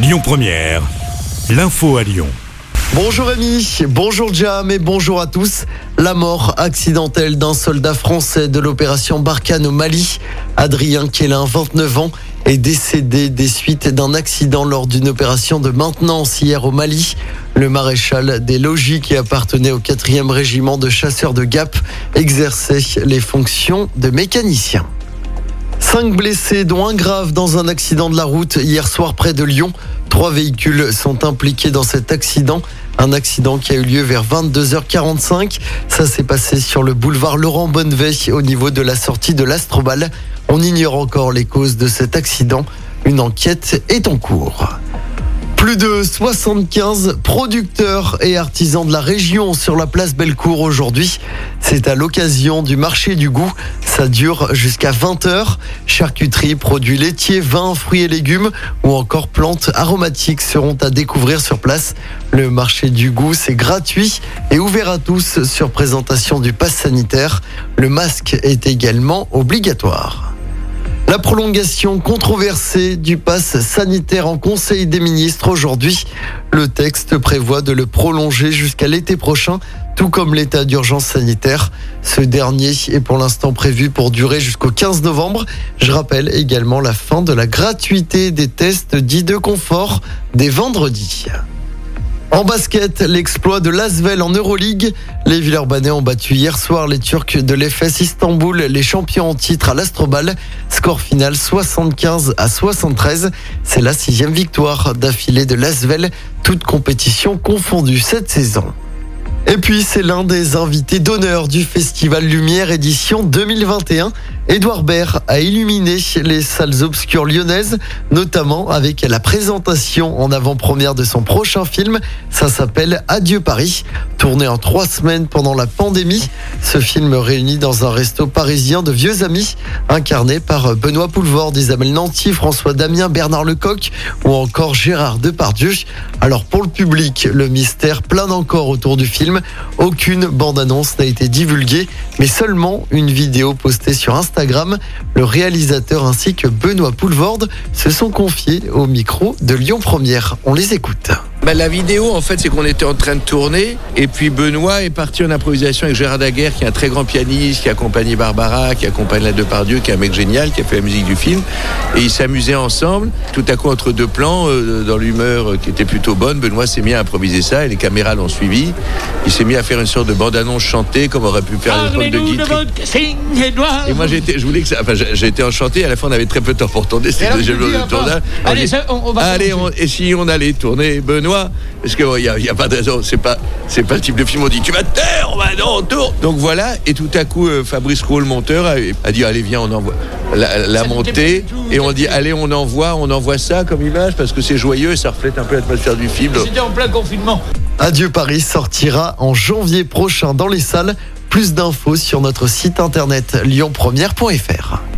Lyon Première, l'info à Lyon. Bonjour Rémi, bonjour Jam et bonjour à tous. La mort accidentelle d'un soldat français de l'opération Barkhane au Mali, Adrien Kélin, 29 ans, est décédé des suites d'un accident lors d'une opération de maintenance hier au Mali. Le maréchal des logis qui appartenait au 4e régiment de chasseurs de Gap exerçait les fonctions de mécanicien. Cinq blessés, dont un grave dans un accident de la route hier soir près de Lyon. Trois véhicules sont impliqués dans cet accident. Un accident qui a eu lieu vers 22h45. Ça s'est passé sur le boulevard Laurent Bonneveille au niveau de la sortie de l'Astrobal. On ignore encore les causes de cet accident. Une enquête est en cours. Plus de 75 producteurs et artisans de la région sur la place Bellecour aujourd'hui. C'est à l'occasion du marché du goût. Ça dure jusqu'à 20h. Charcuterie, produits laitiers, vins, fruits et légumes ou encore plantes aromatiques seront à découvrir sur place. Le marché du goût, c'est gratuit et ouvert à tous sur présentation du pass sanitaire. Le masque est également obligatoire. La prolongation controversée du pass sanitaire en Conseil des ministres aujourd'hui. Le texte prévoit de le prolonger jusqu'à l'été prochain, tout comme l'état d'urgence sanitaire. Ce dernier est pour l'instant prévu pour durer jusqu'au 15 novembre. Je rappelle également la fin de la gratuité des tests dits de confort des vendredis. En basket, l'exploit de Lasvel en Euroleague. Les Villeurbanais ont battu hier soir les Turcs de l'EFS Istanbul, les champions en titre à l'Astrobal. Score final 75 à 73. C'est la sixième victoire d'affilée de Lasvel, toute compétition confondue cette saison. Et puis, c'est l'un des invités d'honneur du Festival Lumière édition 2021. Édouard Baird a illuminé les salles obscures lyonnaises, notamment avec la présentation en avant-première de son prochain film. Ça s'appelle Adieu Paris, tourné en trois semaines pendant la pandémie. Ce film réunit dans un resto parisien de vieux amis, incarnés par Benoît Poulvord, Isabelle Nanty, François Damien, Bernard Lecoq ou encore Gérard Depardieu. Alors pour le public, le mystère plane encore autour du film. Aucune bande-annonce n'a été divulguée, mais seulement une vidéo postée sur Instagram le réalisateur ainsi que Benoît Poulvorde se sont confiés au micro de Lyon Première. On les écoute. Bah, la vidéo, en fait, c'est qu'on était en train de tourner et puis Benoît est parti en improvisation avec Gérard Daguerre, qui est un très grand pianiste, qui accompagne Barbara, qui accompagne la Depardieu, qui est un mec génial, qui a fait la musique du film. Et ils s'amusaient ensemble. Tout à coup, entre deux plans, euh, dans l'humeur qui était plutôt bonne, Benoît s'est mis à improviser ça et les caméras l'ont suivi. Il s'est mis à faire une sorte de bande-annonce chantée, comme aurait pu faire l'époque de guitare. Et moi, j'étais, je voulais que ça, enfin, été enchanté. À la fin, on avait très peu de temps pour tourner. C'était le tournage. Allez, on, va Allez, et si on allait tourner Benoît parce qu'il n'y a, y a, pas de raison, c'est pas, c'est pas le type de film où on dit tu vas te taire, on va non, tourne. Donc voilà, et tout à coup, euh, Fabrice Roux, le monteur, a, dit allez, viens, on envoie la, montée, et on dit allez, on envoie, on envoie ça comme image parce que c'est joyeux et ça reflète un peu l'atmosphère du film. C'était en plein confinement. Adieu Paris sortira en janvier prochain dans les salles. Plus d'infos sur notre site internet lyonpremière.fr.